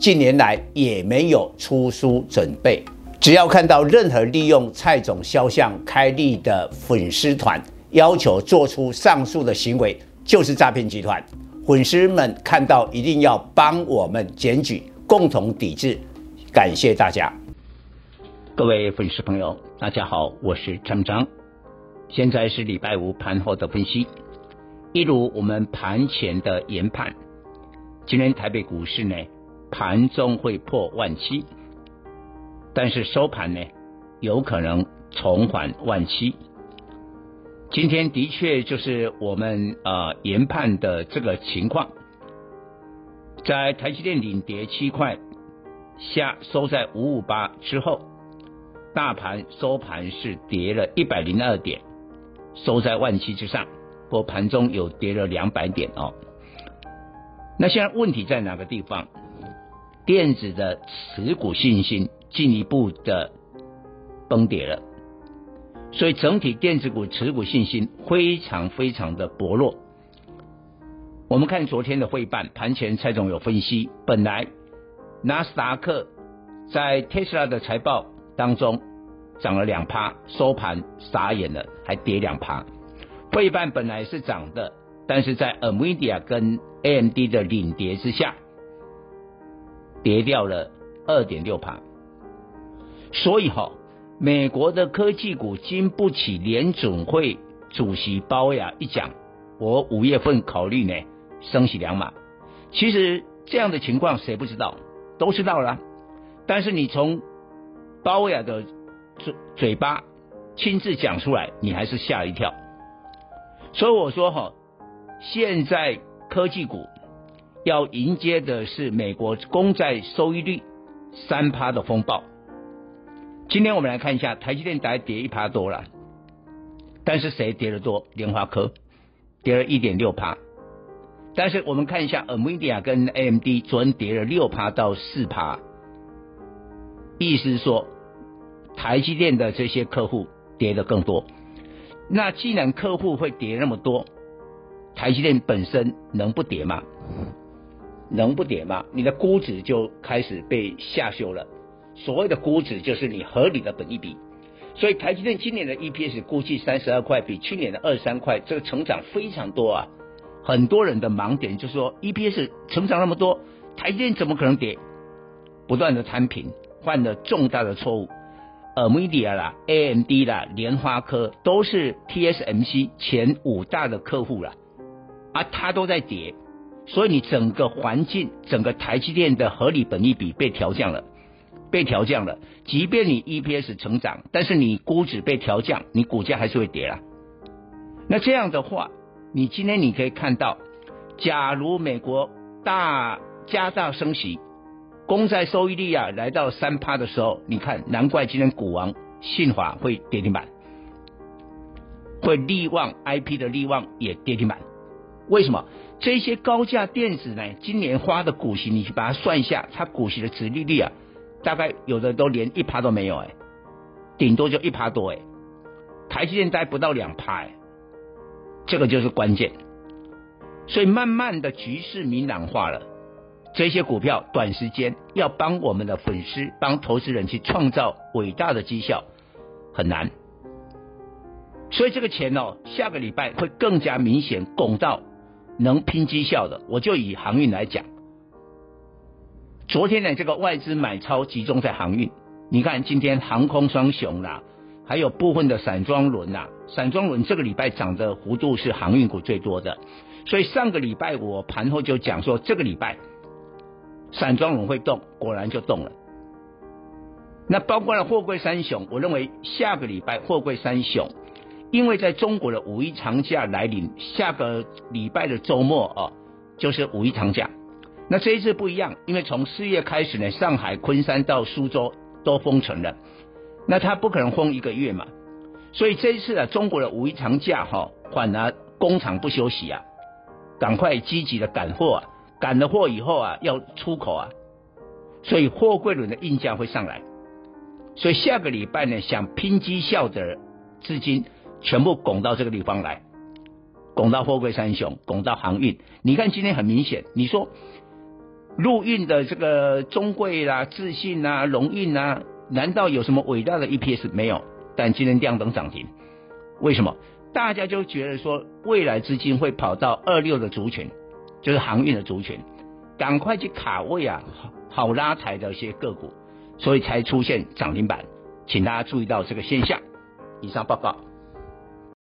近年来也没有出书准备。只要看到任何利用蔡总肖像开立的粉丝团，要求做出上述的行为，就是诈骗集团。粉丝们看到一定要帮我们检举，共同抵制。感谢大家。各位粉丝朋友，大家好，我是张张。现在是礼拜五盘后的分析，一如我们盘前的研判，今天台北股市呢盘中会破万七，但是收盘呢有可能重返万七。今天的确就是我们呃研判的这个情况，在台积电领跌七块下收在五五八之后。大盘收盘是跌了一百零二点，收在万七之上，不过盘中有跌了两百点哦。那现在问题在哪个地方？电子的持股信心进一步的崩跌了，所以整体电子股持股信心非常非常的薄弱。我们看昨天的汇办盘前，蔡总有分析，本来纳斯达克在特斯拉的财报。当中涨了两趴，收盘傻眼了，还跌两趴。费半本来是涨的，但是在 NVIDIA 跟 AMD 的领跌之下，跌掉了二点六趴。所以哈、哦，美国的科技股经不起联准会主席鲍威尔一讲，我五月份考虑呢升息两码。其实这样的情况谁不知道？都知道了。但是你从鲍威尔的嘴嘴巴亲自讲出来，你还是吓一跳。所以我说哈，现在科技股要迎接的是美国公债收益率三趴的风暴。今天我们来看一下，台积电大概跌一趴多了，但是谁跌得多？联发科跌了一点六趴。但是我们看一下，NVIDIA 跟 AMD 昨天跌了六趴到四趴。意思是说，台积电的这些客户跌得更多。那既然客户会跌那么多，台积电本身能不跌吗？能不跌吗？你的估值就开始被下修了。所谓的估值就是你合理的本益比。所以台积电今年的 EPS 估计三十二块，比去年的二十三块，这个成长非常多啊。很多人的盲点就是说，EPS 成长那么多，台积电怎么可能跌？不断的摊平。犯了重大的错误，NVIDIA 啦、AMD 啦、联发科都是 TSMC 前五大的客户了，啊，它都在跌，所以你整个环境，整个台积电的合理本益比被调降了，被调降了。即便你 EPS 成长，但是你估值被调降，你股价还是会跌了。那这样的话，你今天你可以看到，假如美国大加大升息。公债收益率啊，来到三趴的时候，你看，难怪今天股王信华会跌停板，会力旺 IP 的力旺也跌停板。为什么？这些高价电子呢？今年花的股息，你去把它算一下，它股息的殖利率啊，大概有的都连一趴都没有哎，顶多就一趴多哎。台积电待不到两趴哎，这个就是关键。所以慢慢的局势明朗化了。这些股票短时间要帮我们的粉丝、帮投资人去创造伟大的绩效很难，所以这个钱哦，下个礼拜会更加明显拱到能拼绩效的。我就以航运来讲，昨天的这个外资买超集中在航运，你看今天航空双雄啦，还有部分的散装轮呐，散装轮这个礼拜涨的幅度是航运股最多的，所以上个礼拜我盘后就讲说这个礼拜。散装轮会动，果然就动了。那包括了货柜三雄，我认为下个礼拜货柜三雄，因为在中国的五一长假来临，下个礼拜的周末哦，就是五一长假。那这一次不一样，因为从四月开始呢，上海、昆山到苏州都封城了，那他不可能封一个月嘛，所以这一次啊，中国的五一长假哈、哦，反而工厂不休息啊，赶快积极的赶货啊，赶了货以后啊，要出口啊，所以货柜轮的运价会上来。所以下个礼拜呢，想拼绩效的资金全部拱到这个地方来，拱到货柜三雄，拱到航运。你看今天很明显，你说陆运的这个中柜啦、自信啊、龙运啊，难道有什么伟大的 EPS 没有？但今天亮灯涨停，为什么？大家就觉得说未来资金会跑到二六的族群，就是航运的族群，赶快去卡位啊，好拉抬的一些个股。所以才出现涨停板，请大家注意到这个现象。以上报告。